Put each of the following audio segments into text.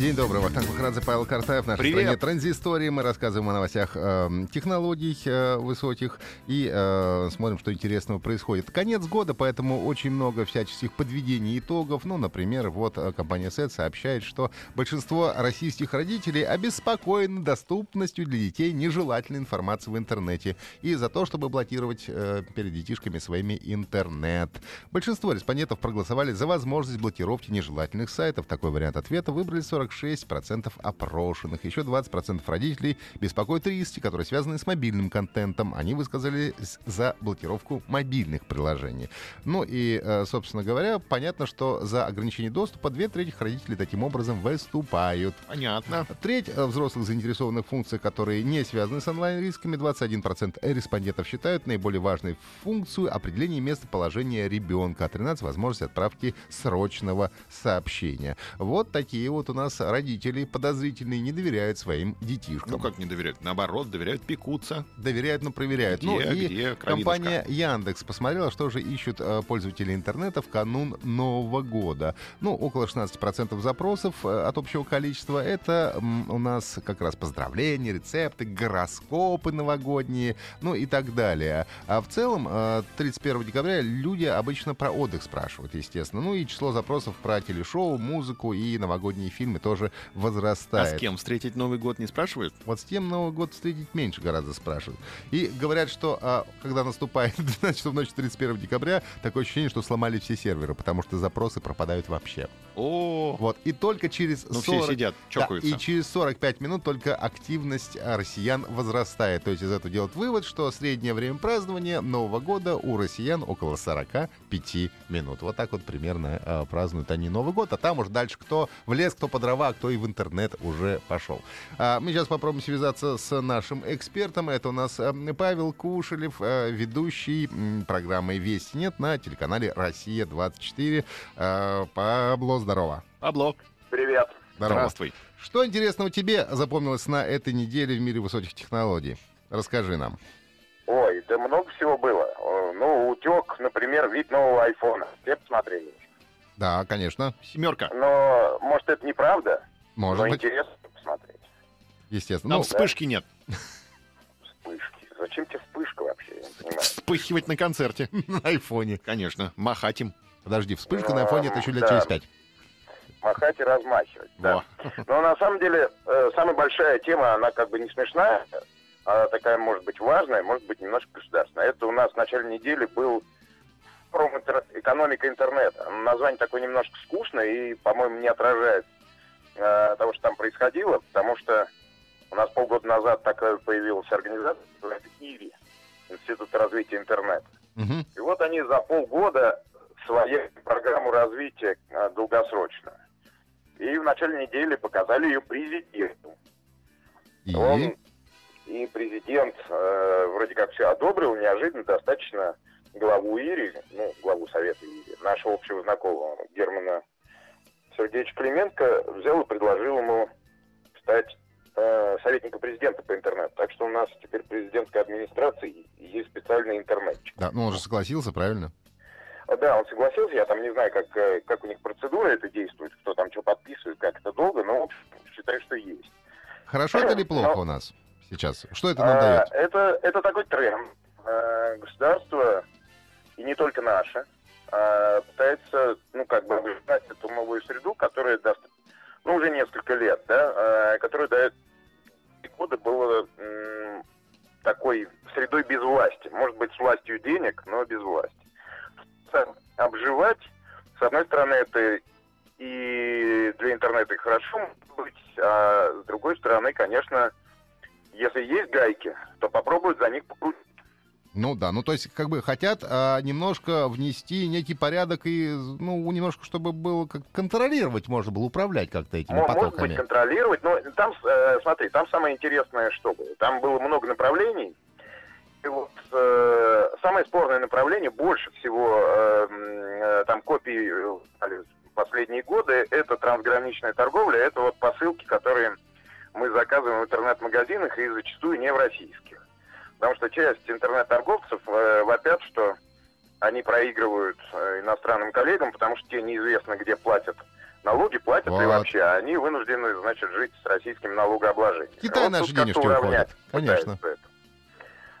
День добрый. Вахтанг Махарадзе, Павел Картаев. В нашей Привет. стране транзистории. Мы рассказываем о новостях э, технологий э, высоких и э, смотрим, что интересного происходит. Конец года, поэтому очень много всяческих подведений итогов. Ну, например, вот э, компания SET сообщает, что большинство российских родителей обеспокоены доступностью для детей нежелательной информации в интернете и за то, чтобы блокировать э, перед детишками своими интернет. Большинство респондентов проголосовали за возможность блокировки нежелательных сайтов. Такой вариант ответа выбрали 46% опрошенных. Еще 20% родителей беспокоят риски, которые связаны с мобильным контентом. Они высказали за блокировку мобильных приложений. Ну и, э, собственно говоря, понятно, что за ограничение доступа две трети родителей таким образом выступают. Понятно. Треть э, взрослых заинтересованных в функциях, которые не связаны с онлайн-рисками, 21% респондентов считают наиболее важной функцию определения местоположения ребенка, а 13 возможность отправки срочного сообщения. Вот такие вот у нас родители подозрительные, не доверяют своим детишкам. Ну как не доверяют? Наоборот, доверяют, пекутся. Доверяют, но проверяют. ну Где, и где кровинушка? компания Яндекс посмотрела, что же ищут э, пользователи интернета в канун Нового года. Ну, около 16% запросов э, от общего количества. Это у нас как раз поздравления, рецепты, гороскопы новогодние, ну и так далее. А в целом, э, 31 декабря люди обычно про отдых спрашивают, естественно. Ну и число запросов про телешоу, музыку и новогодние фильмы тоже А возрастает. с кем встретить Новый год не спрашивают? Вот с тем Новый год встретить меньше гораздо спрашивают. И говорят, что а, когда наступает 12 часов ночи 31 декабря, такое ощущение, что сломали все серверы, потому что запросы пропадают вообще. О, Вот. И только через ну все 40... сидят, Да, чокаются. и через 45 минут только активность а, россиян возрастает. То есть из этого делают вывод, что среднее время празднования Нового года у россиян около 45 минут. Вот так вот примерно а, празднуют они Новый год. А там уж дальше кто в лес, кто по дрова, а кто и в интернет уже пошел. А, мы сейчас попробуем связаться с нашим экспертом. Это у нас а, Павел Кушелев, а, ведущий программы «Вести нет» на телеканале «Россия-24». А, Пабло, здорово. Пабло, Привет. Здорово. здравствуй. Что интересного тебе запомнилось на этой неделе в мире высоких технологий? Расскажи нам. Ой, да много всего было. Э, Ну, утек, например, вид нового айфона. Все посмотрели. Да, конечно. Семерка. Но, может, это неправда, Может но быть, интересно посмотреть. естественно. Там Ну, вспышки нет. Вспышки. Зачем тебе вспышка вообще? Я не понимаю. Вспыхивать на концерте. на айфоне. Конечно, махать им. Подожди, вспышка на айфоне это еще лет Да. через пять. Махать и размахивать. Да. Во. Но на самом деле, э, самая большая тема, она как бы не смешная, а такая, может быть, важная, может быть, немножко государственная. Это у нас в начале недели был форум интер- экономика интернета. Название такое немножко скучное и, по-моему, не отражает э, того, что там происходило, потому что у нас полгода назад такая появилась организация, называется ИРИ, Институт развития интернета. Мгм. И вот они за полгода свою программу развития э, долгосрочную. И в начале недели показали ее президенту. И... Он и президент э, вроде как все одобрил, неожиданно достаточно главу ИРИ, ну, главу Совета ИРИ, нашего общего знакомого Германа Сергеевича Клименко взял и предложил ему стать э, советником президента по интернету. Так что у нас теперь президентская администрация и есть специальный интернетчик. Да, ну он же согласился, правильно? А, Да, он согласился, я там не знаю, как, э, как у них процедура это действует, кто там что подписывает, как это долго, но в общем, считаю, что есть. Хорошо это или плохо Ну, у нас сейчас? Что это нам А, дает? это, это такой тренд. А, Государство, не только наше, а, пытается, ну, как бы, обижать эту новую среду, которая даст, ну, уже несколько лет, да, а, которая дает года было м, такой средой без власти. Может быть, с властью денег, но без власти. Обживать, с одной стороны, это и для интернета хорошо быть, а с другой стороны, конечно, если есть гайки, то попробуют за них покрутить. Ну да, ну то есть как бы хотят а, немножко внести некий порядок и, ну, немножко, чтобы было как контролировать, можно было управлять как-то этими Может потоками. быть, контролировать, но там, э, смотри, там самое интересное, что было. Там было много направлений. И вот э, самое спорное направление, больше всего э, э, там копий э, стали в последние годы, это трансграничная торговля, это вот посылки, которые мы заказываем в интернет-магазинах и зачастую не в российских. Потому что часть интернет-торговцев э, вопят, что они проигрывают э, иностранным коллегам, потому что те неизвестно, где платят налоги, платят Вот. вообще, а они вынуждены, значит, жить с российским налогообложением. Китай Вот наши денежки уравнять. Конечно.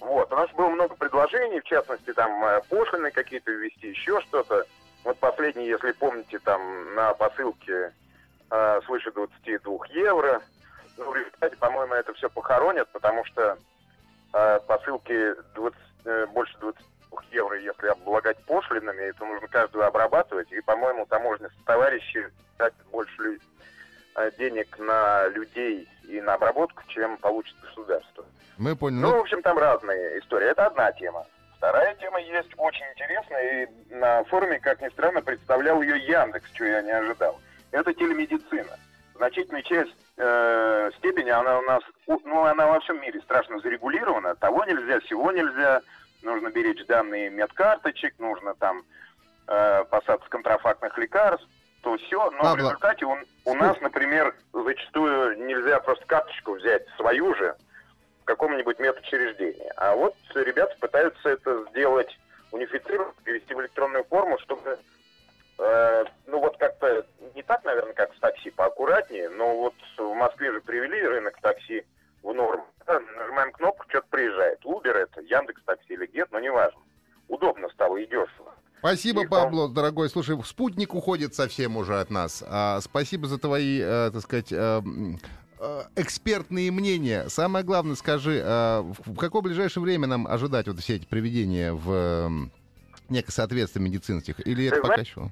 Вот, у нас было много предложений, в частности, там э, пошлины какие-то ввести, еще что-то. Вот последний, если помните, там на посылке э, свыше 22 евро. Ну, в результате, по-моему, это все похоронят, потому что посылки 20, э, больше 22 евро, если облагать пошлинами, это нужно каждую обрабатывать. И, по-моему, таможенные товарищи тратят больше э, денег на людей и на обработку, чем получит государство. Мы поняли. Ну, в общем, там разные истории. Это одна тема. Вторая тема есть очень интересная, и на форуме, как ни странно, представлял ее Яндекс, чего я не ожидал. Это телемедицина. Значительная часть э, степени она у нас, ну, она во всем мире страшно зарегулирована. Того нельзя, всего нельзя. Нужно беречь данные медкарточек, нужно там э, посадка контрафактных лекарств, то все. Но в Пабло, результате у, у нас, например, зачастую нельзя просто карточку взять свою же, в каком-нибудь медучреждении. А вот ребята пытаются это сделать унифицировать, перевести в электронную форму, чтобы, э, ну вот как-то не так, наверное, как с такси, поаккуратнее, но вот в Москве же привели рынок такси в норму. Нажимаем кнопку, что-то приезжает. Uber это, Яндекс такси или Get, но неважно. Удобно стало и дешево. Спасибо, И там- Пабло, дорогой. Слушай, спутник уходит совсем уже от нас. А, спасибо за твои, э, так сказать, э, экспертные мнения. Самое главное, скажи, э, в какое ближайшее время нам ожидать вот все эти приведения в некое соответствие медицинских? Или это Ты пока знаешь, еще?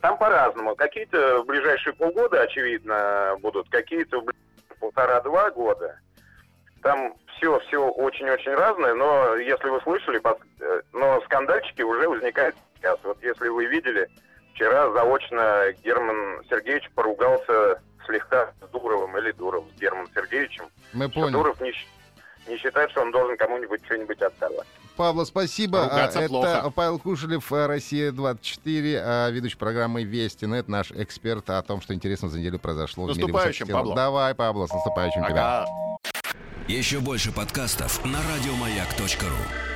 Там по-разному. Какие-то в ближайшие полгода, очевидно, будут, какие-то в ближайшие полтора-два года. Там все, все очень-очень разное, но если вы слышали, э, но скандальчики уже возникают сейчас. Вот если вы видели, вчера заочно Герман Сергеевич поругался слегка с Дуровым или Дуров с Германом Сергеевичем. Мы что поняли. Дуров не, не считает, что он должен кому-нибудь что-нибудь отдавать. Павло, спасибо. Ругаться А, Это плохо. Павел Кушелев, э, Россия-24, а, ведущий программы Вести.нет, наш эксперт о том, что интересно за неделю произошло в мире Наступающим. Пабло. Давай, Пабло, с наступающим тебя. Ага. Еще больше подкастов на радиомаяк.ру.